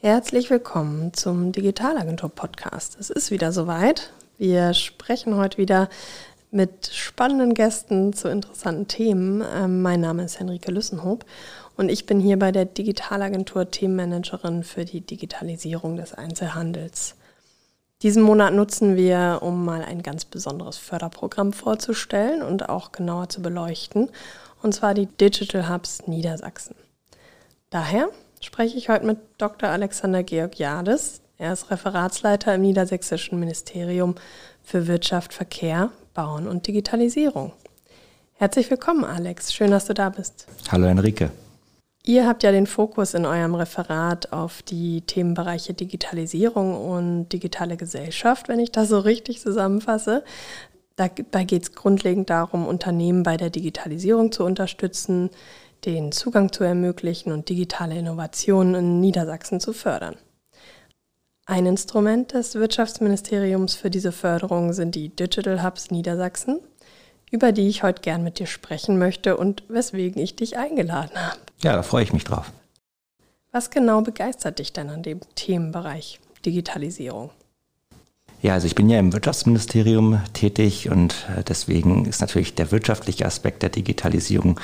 Herzlich willkommen zum Digitalagentur Podcast. Es ist wieder soweit. Wir sprechen heute wieder mit spannenden Gästen zu interessanten Themen. Ähm, mein Name ist Henrike Lüssenhoop und ich bin hier bei der Digitalagentur Themenmanagerin für die Digitalisierung des Einzelhandels. Diesen Monat nutzen wir, um mal ein ganz besonderes Förderprogramm vorzustellen und auch genauer zu beleuchten, und zwar die Digital Hubs Niedersachsen. Daher spreche ich heute mit Dr. Alexander Georg Jades. Er ist Referatsleiter im Niedersächsischen Ministerium für Wirtschaft, Verkehr, Bauen und Digitalisierung. Herzlich willkommen, Alex. Schön, dass du da bist. Hallo, Enrique. Ihr habt ja den Fokus in eurem Referat auf die Themenbereiche Digitalisierung und digitale Gesellschaft, wenn ich das so richtig zusammenfasse. Dabei geht es grundlegend darum, Unternehmen bei der Digitalisierung zu unterstützen, den Zugang zu ermöglichen und digitale Innovationen in Niedersachsen zu fördern. Ein Instrument des Wirtschaftsministeriums für diese Förderung sind die Digital Hubs Niedersachsen, über die ich heute gern mit dir sprechen möchte und weswegen ich dich eingeladen habe. Ja, da freue ich mich drauf. Was genau begeistert dich denn an dem Themenbereich Digitalisierung? Ja, also ich bin ja im Wirtschaftsministerium tätig und äh, deswegen ist natürlich der wirtschaftliche Aspekt der Digitalisierung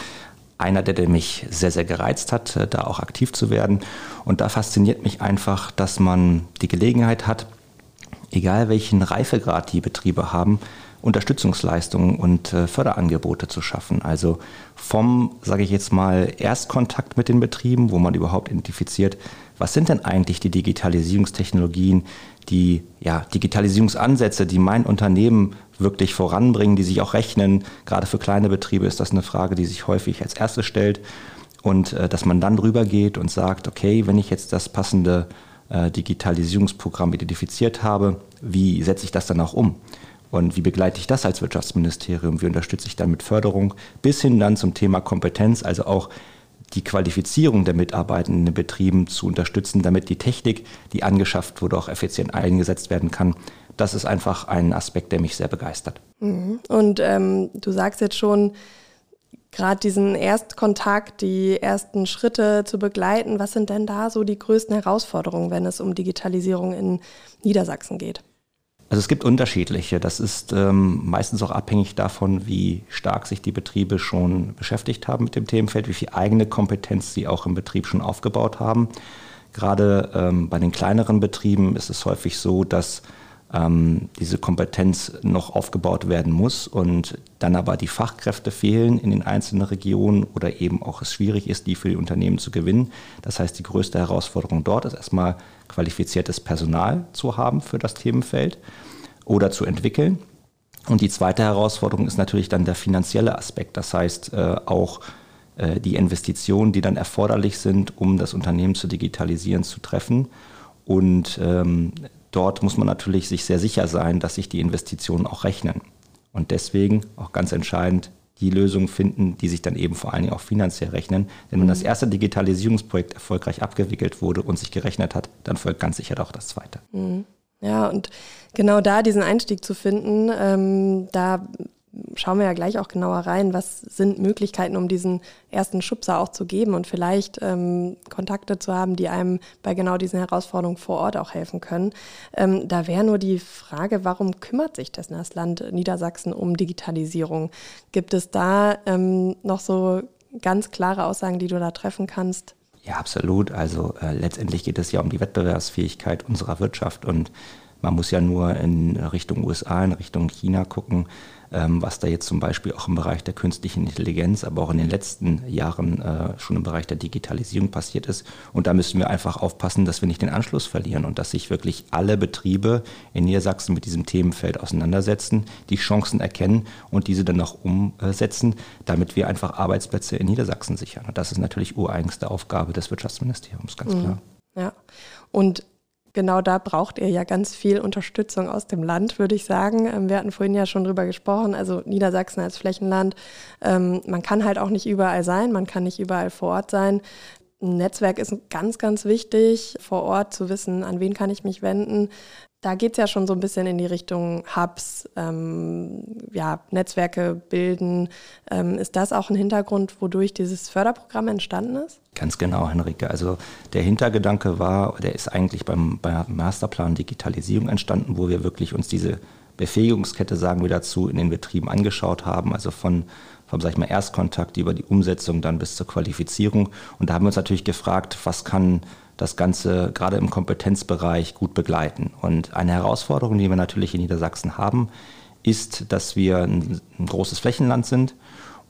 einer, der, der mich sehr, sehr gereizt hat, äh, da auch aktiv zu werden. Und da fasziniert mich einfach, dass man die Gelegenheit hat, egal welchen Reifegrad die Betriebe haben, Unterstützungsleistungen und äh, Förderangebote zu schaffen. Also vom, sage ich jetzt mal, Erstkontakt mit den Betrieben, wo man überhaupt identifiziert, was sind denn eigentlich die Digitalisierungstechnologien, die ja, Digitalisierungsansätze, die mein Unternehmen wirklich voranbringen, die sich auch rechnen. Gerade für kleine Betriebe ist das eine Frage, die sich häufig als erstes stellt. Und äh, dass man dann drüber geht und sagt, okay, wenn ich jetzt das passende äh, Digitalisierungsprogramm identifiziert habe, wie setze ich das dann auch um? Und wie begleite ich das als Wirtschaftsministerium? Wie unterstütze ich dann mit Förderung bis hin dann zum Thema Kompetenz, also auch die Qualifizierung der Mitarbeitenden in den Betrieben zu unterstützen, damit die Technik, die angeschafft wurde, auch effizient eingesetzt werden kann. Das ist einfach ein Aspekt, der mich sehr begeistert. Mhm. Und ähm, du sagst jetzt schon, gerade diesen Erstkontakt, die ersten Schritte zu begleiten. Was sind denn da so die größten Herausforderungen, wenn es um Digitalisierung in Niedersachsen geht? Also es gibt unterschiedliche. Das ist ähm, meistens auch abhängig davon, wie stark sich die Betriebe schon beschäftigt haben mit dem Themenfeld, wie viel eigene Kompetenz sie auch im Betrieb schon aufgebaut haben. Gerade ähm, bei den kleineren Betrieben ist es häufig so, dass ähm, diese Kompetenz noch aufgebaut werden muss und dann aber die Fachkräfte fehlen in den einzelnen Regionen oder eben auch es schwierig ist, die für die Unternehmen zu gewinnen. Das heißt, die größte Herausforderung dort ist erstmal qualifiziertes Personal zu haben für das Themenfeld oder zu entwickeln. Und die zweite Herausforderung ist natürlich dann der finanzielle Aspekt. Das heißt äh, auch äh, die Investitionen, die dann erforderlich sind, um das Unternehmen zu digitalisieren, zu treffen. Und ähm, dort muss man natürlich sich sehr sicher sein, dass sich die Investitionen auch rechnen. Und deswegen auch ganz entscheidend die Lösungen finden, die sich dann eben vor allen Dingen auch finanziell rechnen. Denn wenn das mhm. erste Digitalisierungsprojekt erfolgreich abgewickelt wurde und sich gerechnet hat, dann folgt ganz sicher auch das zweite. Mhm. Ja, und genau da diesen Einstieg zu finden, ähm, da schauen wir ja gleich auch genauer rein, was sind Möglichkeiten, um diesen ersten Schubser auch zu geben und vielleicht ähm, Kontakte zu haben, die einem bei genau diesen Herausforderungen vor Ort auch helfen können. Ähm, da wäre nur die Frage, warum kümmert sich das Land Niedersachsen um Digitalisierung? Gibt es da ähm, noch so ganz klare Aussagen, die du da treffen kannst? Ja, absolut. Also äh, letztendlich geht es ja um die Wettbewerbsfähigkeit unserer Wirtschaft und man muss ja nur in Richtung USA, in Richtung China gucken, was da jetzt zum Beispiel auch im Bereich der künstlichen Intelligenz, aber auch in den letzten Jahren äh, schon im Bereich der Digitalisierung passiert ist. Und da müssen wir einfach aufpassen, dass wir nicht den Anschluss verlieren und dass sich wirklich alle Betriebe in Niedersachsen mit diesem Themenfeld auseinandersetzen, die Chancen erkennen und diese dann auch umsetzen, damit wir einfach Arbeitsplätze in Niedersachsen sichern. Und das ist natürlich ureigenste Aufgabe des Wirtschaftsministeriums, ganz mhm. klar. Ja, und genau da braucht ihr ja ganz viel Unterstützung aus dem Land, würde ich sagen. Ähm, wir hatten vorhin ja schon drüber gesprochen, also Niedersachsen als Flächenland. Ähm, man kann halt auch nicht überall sein, man kann nicht überall vor Ort sein. Ein Netzwerk ist ganz, ganz wichtig, vor Ort zu wissen, an wen kann ich mich wenden. Da geht es ja schon so ein bisschen in die Richtung Hubs, ähm, ja, Netzwerke bilden. Ähm, ist das auch ein Hintergrund, wodurch dieses Förderprogramm entstanden ist? Ganz genau, Henrike. Also der Hintergedanke war, der ist eigentlich beim, beim Masterplan Digitalisierung entstanden, wo wir wirklich uns diese Befähigungskette, sagen wir dazu, in den Betrieben angeschaut haben. Also von vom sag ich mal, Erstkontakt über die Umsetzung dann bis zur Qualifizierung. Und da haben wir uns natürlich gefragt, was kann das Ganze gerade im Kompetenzbereich gut begleiten. Und eine Herausforderung, die wir natürlich in Niedersachsen haben, ist, dass wir ein, ein großes Flächenland sind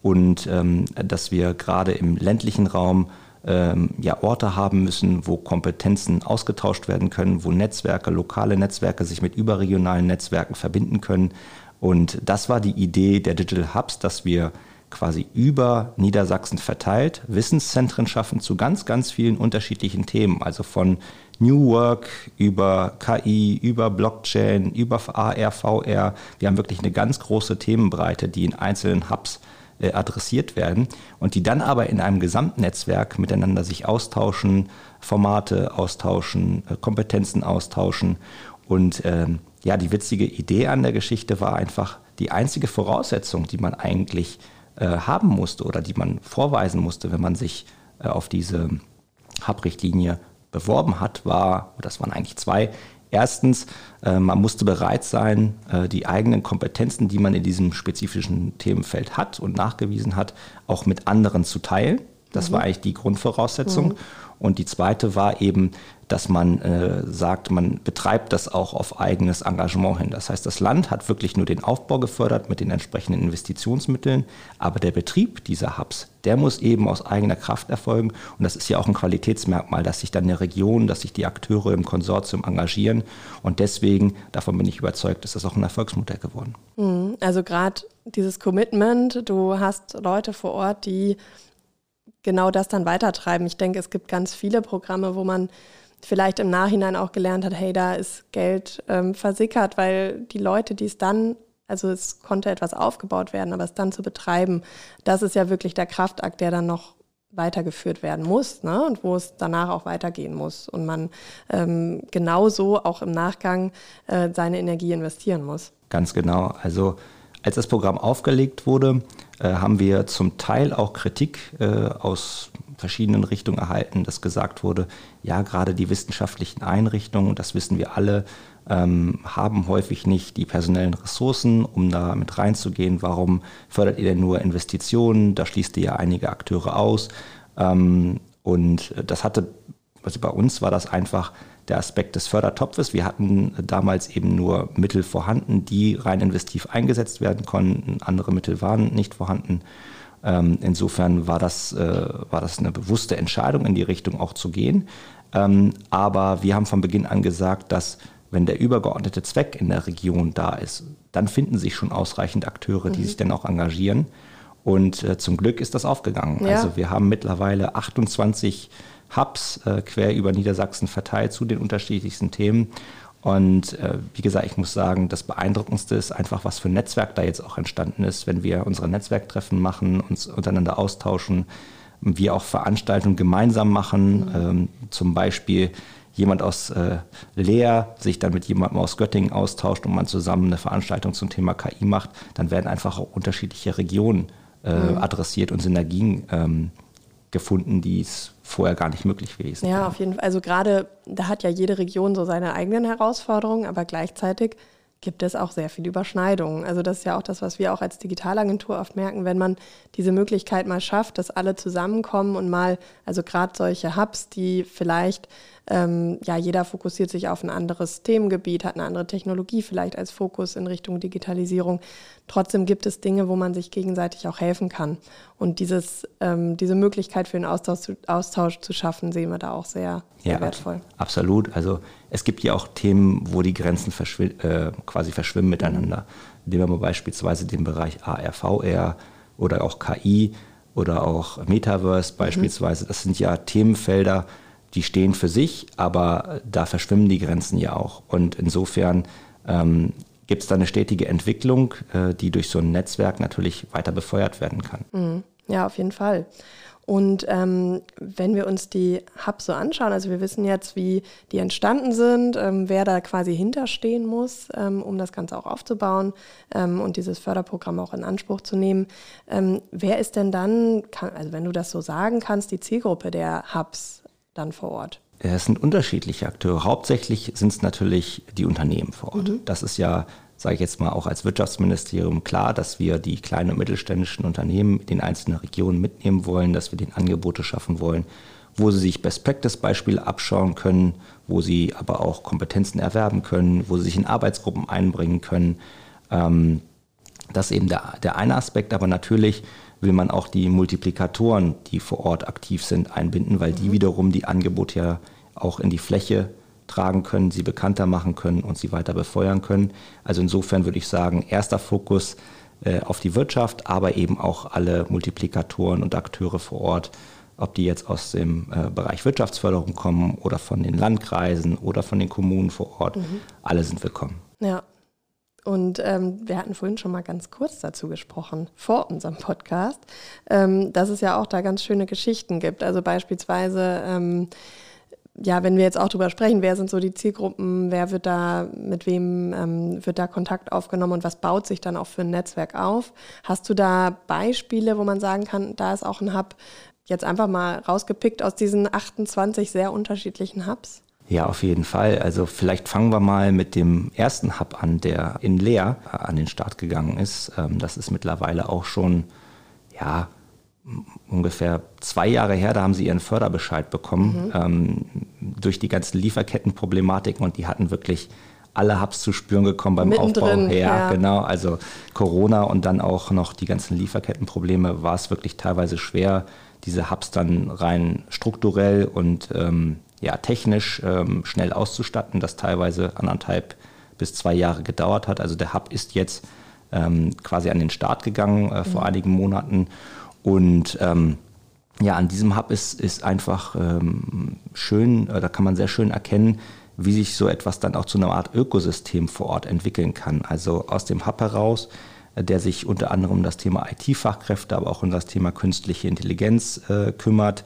und ähm, dass wir gerade im ländlichen Raum ähm, ja, Orte haben müssen, wo Kompetenzen ausgetauscht werden können, wo Netzwerke, lokale Netzwerke sich mit überregionalen Netzwerken verbinden können. Und das war die Idee der Digital Hubs, dass wir quasi über Niedersachsen verteilt Wissenszentren schaffen zu ganz, ganz vielen unterschiedlichen Themen. Also von New Work über KI, über Blockchain, über AR, VR. Wir haben wirklich eine ganz große Themenbreite, die in einzelnen Hubs äh, adressiert werden und die dann aber in einem Gesamtnetzwerk miteinander sich austauschen, Formate austauschen, äh, Kompetenzen austauschen. Und ähm, ja, die witzige Idee an der Geschichte war einfach die einzige Voraussetzung, die man eigentlich äh, haben musste oder die man vorweisen musste, wenn man sich äh, auf diese Hub-Richtlinie beworben hat, war, das waren eigentlich zwei. Erstens, äh, man musste bereit sein, äh, die eigenen Kompetenzen, die man in diesem spezifischen Themenfeld hat und nachgewiesen hat, auch mit anderen zu teilen. Das mhm. war eigentlich die Grundvoraussetzung. Mhm. Und die zweite war eben, dass man äh, sagt, man betreibt das auch auf eigenes Engagement hin. Das heißt, das Land hat wirklich nur den Aufbau gefördert mit den entsprechenden Investitionsmitteln, aber der Betrieb dieser Hubs, der muss eben aus eigener Kraft erfolgen. Und das ist ja auch ein Qualitätsmerkmal, dass sich dann eine Region, dass sich die Akteure im Konsortium engagieren. Und deswegen, davon bin ich überzeugt, ist das auch ein Erfolgsmodell geworden. Mhm. Also gerade dieses Commitment, du hast Leute vor Ort, die genau das dann weitertreiben. Ich denke, es gibt ganz viele Programme, wo man vielleicht im Nachhinein auch gelernt hat, hey, da ist Geld ähm, versickert, weil die Leute, die es dann, also es konnte etwas aufgebaut werden, aber es dann zu betreiben, das ist ja wirklich der Kraftakt, der dann noch weitergeführt werden muss ne? und wo es danach auch weitergehen muss und man ähm, genauso auch im Nachgang äh, seine Energie investieren muss. Ganz genau. Also als das Programm aufgelegt wurde, äh, haben wir zum Teil auch Kritik äh, aus verschiedenen Richtungen erhalten, dass gesagt wurde, ja, gerade die wissenschaftlichen Einrichtungen, das wissen wir alle, ähm, haben häufig nicht die personellen Ressourcen, um da mit reinzugehen. Warum fördert ihr denn nur Investitionen? Da schließt ihr ja einige Akteure aus. Ähm, und das hatte, also bei uns war das einfach der Aspekt des Fördertopfes. Wir hatten damals eben nur Mittel vorhanden, die rein investiv eingesetzt werden konnten. Andere Mittel waren nicht vorhanden. Ähm, insofern war das, äh, war das eine bewusste Entscheidung, in die Richtung auch zu gehen. Ähm, aber wir haben von Beginn an gesagt, dass wenn der übergeordnete Zweck in der Region da ist, dann finden sich schon ausreichend Akteure, die mhm. sich dann auch engagieren. Und äh, zum Glück ist das aufgegangen. Ja. Also wir haben mittlerweile 28 Hubs äh, quer über Niedersachsen verteilt zu den unterschiedlichsten Themen. Und äh, wie gesagt, ich muss sagen, das Beeindruckendste ist einfach, was für ein Netzwerk da jetzt auch entstanden ist, wenn wir unsere Netzwerktreffen machen, uns untereinander austauschen, wir auch Veranstaltungen gemeinsam machen, mhm. ähm, zum Beispiel jemand aus äh, Leer sich dann mit jemandem aus Göttingen austauscht und man zusammen eine Veranstaltung zum Thema KI macht, dann werden einfach auch unterschiedliche Regionen äh, mhm. adressiert und Synergien ähm, gefunden, die es vorher gar nicht möglich gewesen Ja, auf jeden Fall. Also gerade, da hat ja jede Region so seine eigenen Herausforderungen, aber gleichzeitig gibt es auch sehr viele Überschneidungen. Also das ist ja auch das, was wir auch als Digitalagentur oft merken, wenn man diese Möglichkeit mal schafft, dass alle zusammenkommen und mal, also gerade solche Hubs, die vielleicht ähm, ja, jeder fokussiert sich auf ein anderes Themengebiet, hat eine andere Technologie vielleicht als Fokus in Richtung Digitalisierung. Trotzdem gibt es Dinge, wo man sich gegenseitig auch helfen kann. Und dieses, ähm, diese Möglichkeit für den Austausch zu, Austausch zu schaffen, sehen wir da auch sehr, sehr ja, wertvoll. Absolut. Also es gibt ja auch Themen, wo die Grenzen verschw äh, quasi verschwimmen miteinander. Nehmen wir mal beispielsweise den Bereich AR, VR oder auch KI oder auch Metaverse mhm. beispielsweise. Das sind ja Themenfelder, die stehen für sich, aber da verschwimmen die Grenzen ja auch. Und insofern ähm, gibt es da eine stetige Entwicklung, äh, die durch so ein Netzwerk natürlich weiter befeuert werden kann. Mhm. Ja, auf jeden Fall. Und ähm, wenn wir uns die Hubs so anschauen, also wir wissen jetzt, wie die entstanden sind, ähm, wer da quasi hinterstehen muss, ähm, um das Ganze auch aufzubauen ähm, und dieses Förderprogramm auch in Anspruch zu nehmen. Ähm, wer ist denn dann, kann, also wenn du das so sagen kannst, die Zielgruppe der Hubs dann vor Ort? Es sind unterschiedliche Akteure. Hauptsächlich sind es natürlich die Unternehmen vor Ort. Mhm. Das ist ja sage ich jetzt mal auch als Wirtschaftsministerium klar, dass wir die kleinen und mittelständischen Unternehmen in den einzelnen Regionen mitnehmen wollen, dass wir den Angebote schaffen wollen, wo sie sich Best Practice Beispiele abschauen können, wo sie aber auch Kompetenzen erwerben können, wo sie sich in Arbeitsgruppen einbringen können. Ähm, das ist eben der, der eine Aspekt, aber natürlich will man auch die Multiplikatoren, die vor Ort aktiv sind, einbinden, weil die mhm. wiederum die Angebote ja auch in die Fläche tragen können, sie bekannter machen können und sie weiter befeuern können. Also insofern würde ich sagen, erster Fokus äh, auf die Wirtschaft, aber eben auch alle Multiplikatoren und Akteure vor Ort, ob die jetzt aus dem äh, Bereich Wirtschaftsförderung kommen oder von den Landkreisen oder von den Kommunen vor Ort, mhm. alle sind willkommen. Ja. Und ähm, wir hatten vorhin schon mal ganz kurz dazu gesprochen, vor unserem Podcast, ähm, dass es ja auch da ganz schöne Geschichten gibt. Also beispielsweise ähm, ja, wenn wir jetzt auch drüber sprechen, wer sind so die Zielgruppen, wer wird da, mit wem ähm, wird da Kontakt aufgenommen und was baut sich dann auch für ein Netzwerk auf? Hast du da Beispiele, wo man sagen kann, da ist auch ein Hub jetzt einfach mal rausgepickt aus diesen 28 sehr unterschiedlichen Hubs? Ja, auf jeden Fall. Also vielleicht fangen wir mal mit dem ersten Hub an, der in Leer an den Start gegangen ist. Ähm, das ist mittlerweile auch schon, ja, ungefähr zwei Jahre her, da haben sie ihren Förderbescheid bekommen mhm. ähm, durch die ganzen Lieferkettenproblematiken und die hatten wirklich alle Hubs zu spüren gekommen beim Mittendrin, Aufbau. Ja, ja, genau. Also Corona und dann auch noch die ganzen Lieferkettenprobleme war es wirklich teilweise schwer, diese Hubs dann rein strukturell und ähm, ja, technisch ähm, schnell auszustatten, das teilweise anderthalb bis zwei Jahre gedauert hat. Also der Hub ist jetzt ähm, quasi an den Start gegangen äh, vor mhm. einigen Monaten und ähm, ja, an diesem Hub ist, ist einfach ähm, schön, äh, da kann man sehr schön erkennen, wie sich so etwas dann auch zu einer Art Ökosystem vor Ort entwickeln kann. Also aus dem Hub heraus, äh, der sich unter anderem um das Thema IT-Fachkräfte, aber auch um das Thema künstliche Intelligenz äh, kümmert,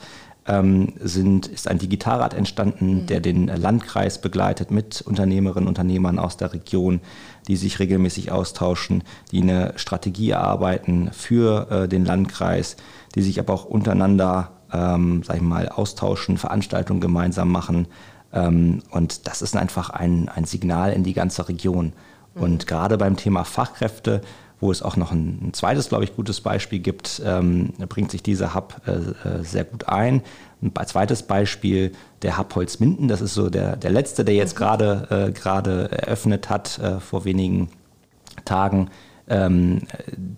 ähm, sind, ist ein Digitalrat entstanden, mhm. der den Landkreis begleitet mit Unternehmerinnen und Unternehmern aus der Region, die sich regelmäßig austauschen, die eine Strategie erarbeiten für äh, den Landkreis, die sich aber auch untereinander, ähm, sag ich mal, austauschen, Veranstaltungen gemeinsam machen. Ähm, und das ist einfach ein, ein Signal in die ganze Region. Mhm. Und gerade beim Thema Fachkräfte wo es auch noch ein, ein zweites, glaube ich, gutes Beispiel gibt, ähm, bringt sich dieser Hub äh, äh sehr gut ein. Ein zweites Beispiel, der Hub Holzminden, das ist so der, der letzte, der jetzt mhm. gerade äh, gerade eröffnet hat äh, vor wenigen Tagen. Ähm,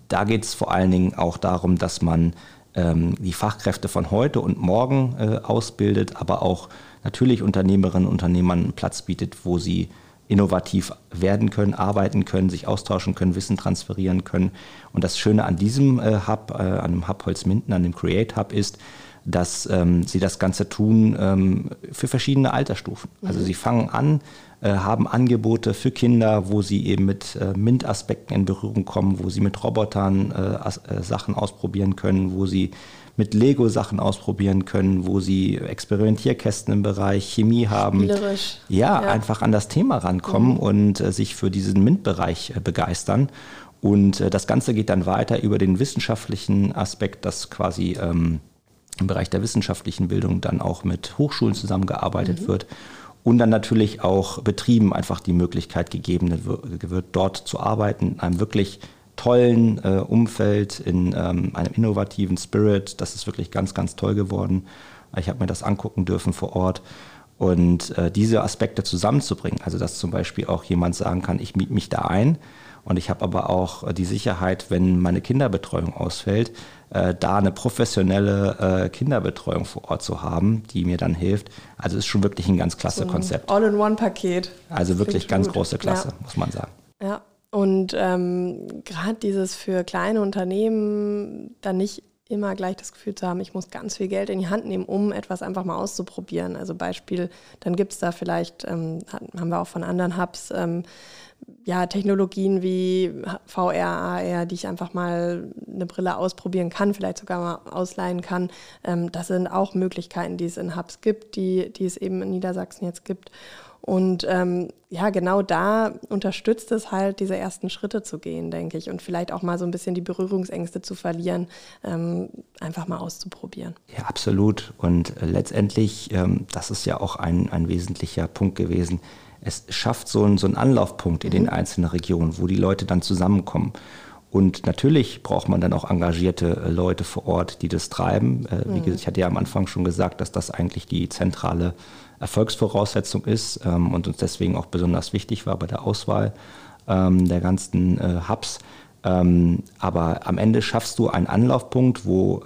da geht es vor allen Dingen auch darum, dass man ähm, die Fachkräfte von heute und morgen äh, ausbildet, aber auch natürlich Unternehmerinnen und Unternehmern Platz bietet, wo sie innovativ werden können, arbeiten können, sich austauschen können, Wissen transferieren können. Und das Schöne an diesem äh, Hub, äh, an dem Hub Holzminden, an dem Create Hub ist, dass ähm, sie das Ganze tun ähm, für verschiedene Altersstufen. Also mhm. sie fangen an, äh, haben Angebote für Kinder, wo sie eben mit äh, MINT-Aspekten in Berührung kommen, wo sie mit Robotern äh, äh, Sachen ausprobieren können, wo sie mit Lego Sachen ausprobieren können, wo sie Experimentierkästen im Bereich Chemie haben. Ja, ja. einfach an das Thema rankommen mhm. und äh, sich für diesen MINT-Bereich äh, begeistern. Und äh, das Ganze geht dann weiter über den wissenschaftlichen Aspekt, dass quasi ähm, im Bereich der wissenschaftlichen Bildung dann auch mit Hochschulen zusammengearbeitet mhm. wird und dann natürlich auch Betrieben einfach die Möglichkeit gegeben wird, dort zu arbeiten, in einem wirklich tollen äh, Umfeld, in ähm, einem innovativen Spirit. Das ist wirklich ganz, ganz toll geworden. Ich habe mir das angucken dürfen vor Ort. Und äh, diese Aspekte zusammenzubringen, also dass zum Beispiel auch jemand sagen kann, ich miete mich da ein und ich habe aber auch äh, die Sicherheit, wenn meine Kinderbetreuung ausfällt, äh, da eine professionelle äh, Kinderbetreuung vor Ort zu haben, die mir dann hilft. Also ist schon wirklich ein ganz klasse so Konzept. All-in-One-Paket. Also wirklich ganz gut. große Klasse, ja. muss man sagen. Ja, und ähm, gerade dieses für kleine Unternehmen dann nicht immer gleich das Gefühl zu haben, ich muss ganz viel Geld in die Hand nehmen, um etwas einfach mal auszuprobieren. Also Beispiel, dann gibt es da vielleicht, ähm, haben wir auch von anderen Hubs, ähm, ja, Technologien wie VR, AR, die ich einfach mal eine Brille ausprobieren kann, vielleicht sogar mal ausleihen kann. Ähm, das sind auch Möglichkeiten, die es in Hubs gibt, die, die es eben in Niedersachsen jetzt gibt. Und ähm, ja, genau da unterstützt es halt, diese ersten Schritte zu gehen, denke ich, und vielleicht auch mal so ein bisschen die Berührungsängste zu verlieren, ähm, einfach mal auszuprobieren. Ja, absolut. Und äh, letztendlich, ähm, das ist ja auch ein, ein wesentlicher Punkt gewesen, es schafft so einen, so einen Anlaufpunkt in mhm. den einzelnen Regionen, wo die Leute dann zusammenkommen. Und natürlich braucht man dann auch engagierte äh, Leute vor Ort, die das treiben. Äh, wie mhm. gesagt, ich hatte ja am Anfang schon gesagt, dass das eigentlich die zentrale Erfolgsvoraussetzung ist ähm, und uns deswegen auch besonders wichtig war bei der Auswahl ähm, der ganzen äh, Hubs. Ähm, aber am Ende schaffst du einen Anlaufpunkt, wo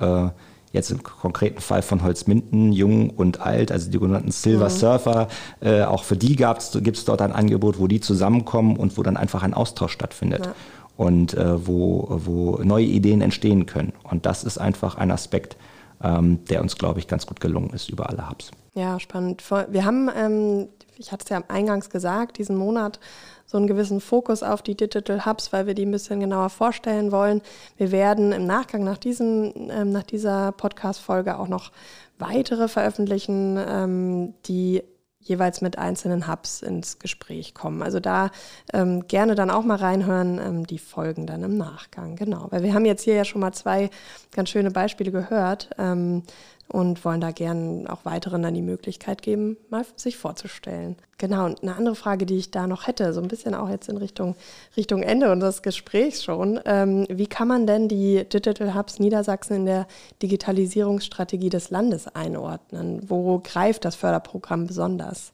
jetzt im konkreten Fall von Holzminden, jung und alt, also die genannten Silver mhm. Surfer, äh, auch für die gibt es dort ein Angebot, wo die zusammenkommen und wo dann einfach ein Austausch stattfindet. Ja. Und äh, wo, wo neue Ideen entstehen können. Und das ist einfach ein Aspekt, ähm, der uns, glaube ich, ganz gut gelungen ist über alle Hubs. Ja, spannend. Wir haben, ähm, ich hatte es ja eingangs gesagt, diesen Monat so einen gewissen Fokus auf die Digital Hubs, weil wir die ein bisschen genauer vorstellen wollen. Wir werden im Nachgang nach, diesem, ähm, nach dieser Podcast-Folge auch noch weitere veröffentlichen, ähm, die jeweils mit einzelnen Hubs ins Gespräch kommen. Also da ähm, gerne dann auch mal reinhören, ähm, die Folgen dann im Nachgang. Genau, weil wir haben jetzt hier ja schon mal zwei ganz schöne Beispiele gehört. Ähm, und wollen da gerne auch weiteren dann die Möglichkeit geben, mal sich vorzustellen. Genau, und eine andere Frage, die ich da noch hätte, so ein bisschen auch jetzt in Richtung, Richtung Ende unseres Gesprächs schon. Ähm, wie kann man denn die Digital Hubs Niedersachsen in der Digitalisierungsstrategie des Landes einordnen? Wo greift das Förderprogramm besonders?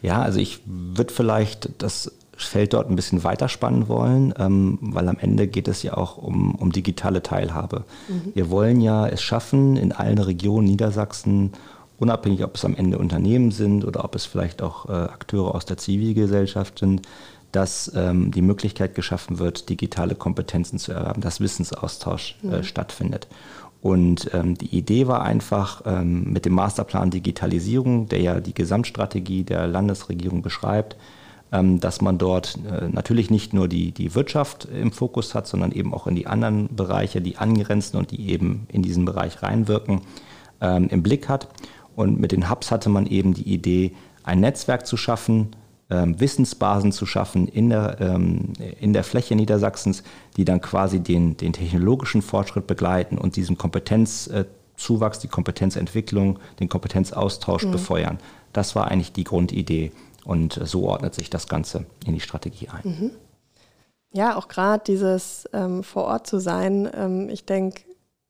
Ja, also ich würde vielleicht das Feld dort ein bisschen weiterspannen wollen, ähm, weil am Ende geht es ja auch um, um digitale Teilhabe. Mhm. Wir wollen ja es schaffen, in allen Regionen Niedersachsen, unabhängig ob es am Ende Unternehmen sind oder ob es vielleicht auch äh, Akteure aus der Zivilgesellschaft sind, dass ähm, die Möglichkeit geschaffen wird, digitale Kompetenzen zu erwerben, dass Wissensaustausch äh, mhm. stattfindet. Und ähm, die Idee war einfach ähm, mit dem Masterplan Digitalisierung, der ja die Gesamtstrategie der Landesregierung beschreibt, dass man dort äh, natürlich nicht nur die, die Wirtschaft im Fokus hat, sondern eben auch in die anderen Bereiche, die angrenzen und die eben in diesen Bereich reinwirken, ähm, im Blick hat. Und mit den Hubs hatte man eben die Idee, ein Netzwerk zu schaffen, ähm, Wissensbasen zu schaffen in der, in der Fläche Niedersachsens, die dann quasi den, den technologischen Fortschritt begleiten und diesen Kompetenzzuwachs, die Kompetenzentwicklung, den Kompetenzaustausch mhm. befeuern. Das war eigentlich die Grundidee. Und so ordnet sich das Ganze in die Strategie ein. Mhm. Ja, auch gerade dieses ähm, vor Ort zu sein. Ähm, ich denke,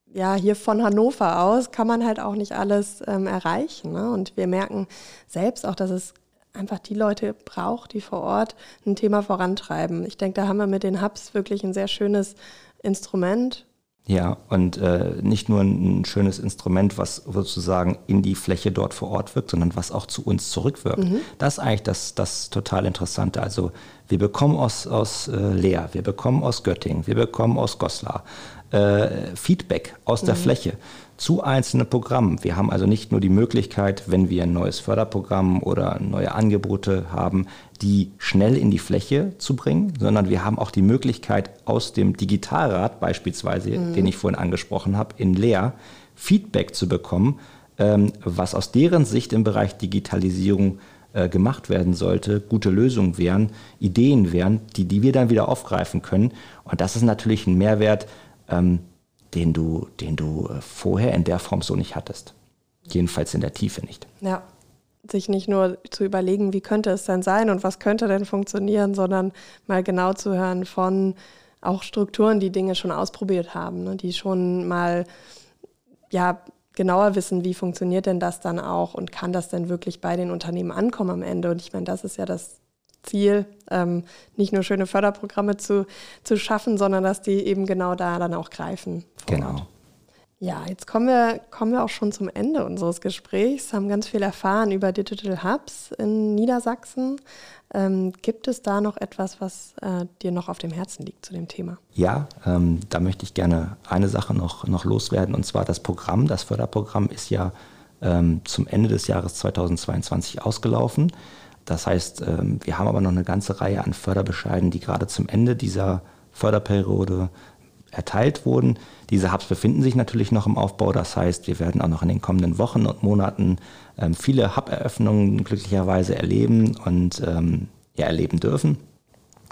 ja, hier von Hannover aus kann man halt auch nicht alles ähm, erreichen. Ne? Und wir merken selbst auch, dass es einfach die Leute braucht, die vor Ort ein Thema vorantreiben. Ich denke, da haben wir mit den Hubs wirklich ein sehr schönes Instrument, ja, und äh, nicht nur ein, schönes Instrument, was sozusagen in die Fläche dort vor Ort wirkt, sondern was auch zu uns zurückwirkt. Mhm. Das ist eigentlich das, das total Interessante. Also wir bekommen aus, aus äh, Leer, wir bekommen aus Göttingen, wir bekommen aus Goslar äh, Feedback aus der mhm. Fläche zu einzelnen Programmen. Wir haben also nicht nur die Möglichkeit, wenn wir ein neues Förderprogramm oder neue Angebote haben, die schnell in die Fläche zu bringen, sondern wir haben auch die Möglichkeit, aus dem Digitalrat beispielsweise, mhm. den ich vorhin angesprochen habe, in Leer Feedback zu bekommen, ähm, was aus deren Sicht im Bereich Digitalisierung äh, gemacht werden sollte, gute Lösungen wären, Ideen wären, die, die wir dann wieder aufgreifen können. Und das ist natürlich ein Mehrwert, ähm, den du, den du äh, vorher in der Form so nicht hattest. Jedenfalls in der Tiefe nicht. Ja, sich nicht nur zu überlegen, wie könnte es denn sein und was könnte denn funktionieren, sondern mal genau zu hören von auch Strukturen, die Dinge schon ausprobiert haben, ne, die schon mal ja genauer wissen, wie funktioniert denn das dann auch und kann das denn wirklich bei den Unternehmen ankommen am Ende. Und ich meine, das ist ja das Ziel, ähm, nicht nur schöne Förderprogramme zu, zu schaffen, sondern dass die eben genau da dann auch greifen. Genau. Ort. Ja, jetzt kommen wir, kommen wir auch schon zum Ende unseres Gesprächs, haben ganz viel erfahren über Digital Hubs in Niedersachsen. Ähm, gibt es da noch etwas, was äh, dir noch auf dem Herzen liegt zu dem Thema? Ja, ähm, da möchte ich gerne eine Sache noch, noch loswerden, und zwar das Programm. Das Förderprogramm ist ja ähm, zum Ende des Jahres 2022 ausgelaufen. Das heißt, ähm, wir haben aber noch eine ganze Reihe an Förderbescheiden, die gerade zum Ende dieser Förderperiode erteilt wurden. Diese Hubs befinden sich natürlich noch im Aufbau. Das heißt, wir werden auch noch in den kommenden Wochen und Monaten ähm, viele Hub-Eröffnungen glücklicherweise erleben und ähm, ja, erleben dürfen.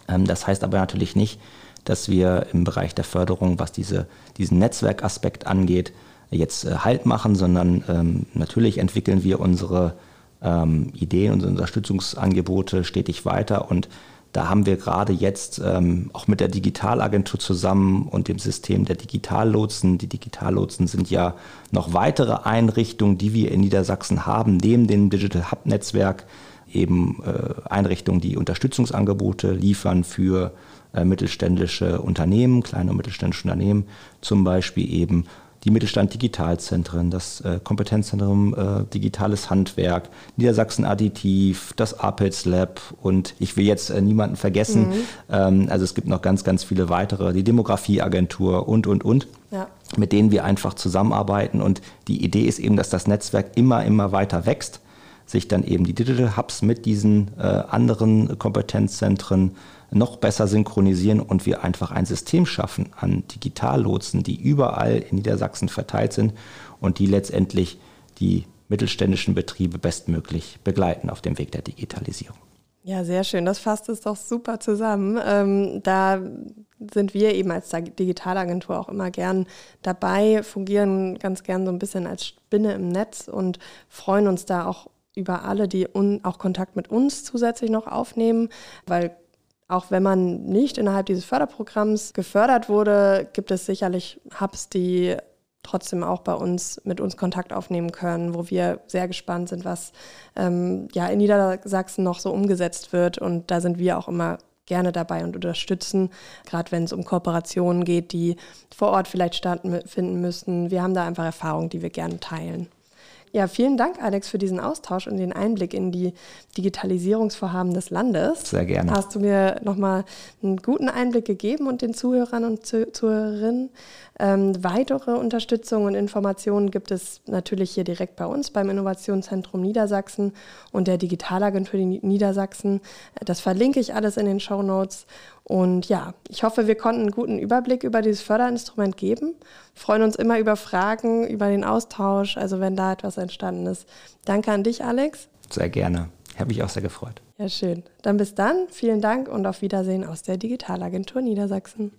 Das heißt aber natürlich nicht, dass wir im Bereich der Förderung, was diese, diesen Netzwerkaspekt angeht, jetzt äh, Halt machen, sondern natürlich entwickeln wir unsere ähm, Ideen, unsere Unterstützungsangebote stetig weiter und da haben wir gerade jetzt ähm, auch mit der Digitalagentur zusammen und dem System der Digitallotsen. Die Digitallotsen sind ja noch weitere Einrichtungen, die wir in Niedersachsen haben, neben dem Digital Hub Netzwerk, eben äh, Einrichtungen, die Unterstützungsangebote liefern für äh, mittelständische Unternehmen, kleine und mittelständische Unternehmen, zum Beispiel eben die Mittelstand Digitalzentren, das äh, Kompetenzzentrum äh, Digitales Handwerk, Niedersachsen Additiv, das APETS Lab und ich will jetzt äh, niemanden vergessen. Mhm. Ähm, also es gibt noch ganz, ganz viele weitere, die Demografieagentur und, und, und. Ja. mit denen wir einfach zusammenarbeiten. Und die Idee ist eben, dass das Netzwerk immer, immer weiter wächst, sich dann eben die Digital Hubs mit diesen äh, anderen Kompetenzzentren noch besser synchronisieren und wir einfach ein System schaffen an Digitallotsen, die überall in Niedersachsen verteilt sind und die letztendlich die mittelständischen Betriebe bestmöglich begleiten auf dem Weg der Digitalisierung. Ja, sehr schön. Das fasst es doch super zusammen. Ähm, da sind wir eben als Digitalagentur auch immer gern dabei, fungieren ganz gern so ein bisschen als Spinne im Netz und freuen uns da auch über alle, die auch Kontakt mit uns zusätzlich noch aufnehmen, weil auch wenn man nicht innerhalb dieses Förderprogramms gefördert wurde, gibt es sicherlich Hubs, die trotzdem auch bei uns mit uns Kontakt aufnehmen können, wo wir sehr gespannt sind, was ähm, ja in Niedersachsen noch so umgesetzt wird. Und da sind wir auch immer gerne dabei und unterstützen, gerade wenn es um Kooperationen geht, die vor Ort vielleicht stattfinden müssen. Wir haben da einfach Erfahrungen, die wir gerne teilen. Ja, vielen Dank, Alex, für diesen Austausch und den Einblick in die Digitalisierungsvorhaben des Landes. Sehr gerne. Hast du mir nochmal einen guten Einblick gegeben und den Zuhörern und Zuhörerinnen. Ähm, weitere Unterstützung und Informationen gibt es natürlich hier direkt bei uns beim Innovationszentrum Niedersachsen und der Digitalagentur Niedersachsen. Das verlinke ich alles in den Show Notes. Und ja, ich hoffe, wir konnten einen guten Überblick über dieses Förderinstrument geben. Freuen uns immer über Fragen, über den Austausch, also wenn da etwas entstanden ist. Danke an dich, Alex. Sehr gerne. Habe mich auch sehr gefreut. Ja, schön. Dann bis dann. Vielen Dank und auf Wiedersehen aus der Digitalagentur Niedersachsen.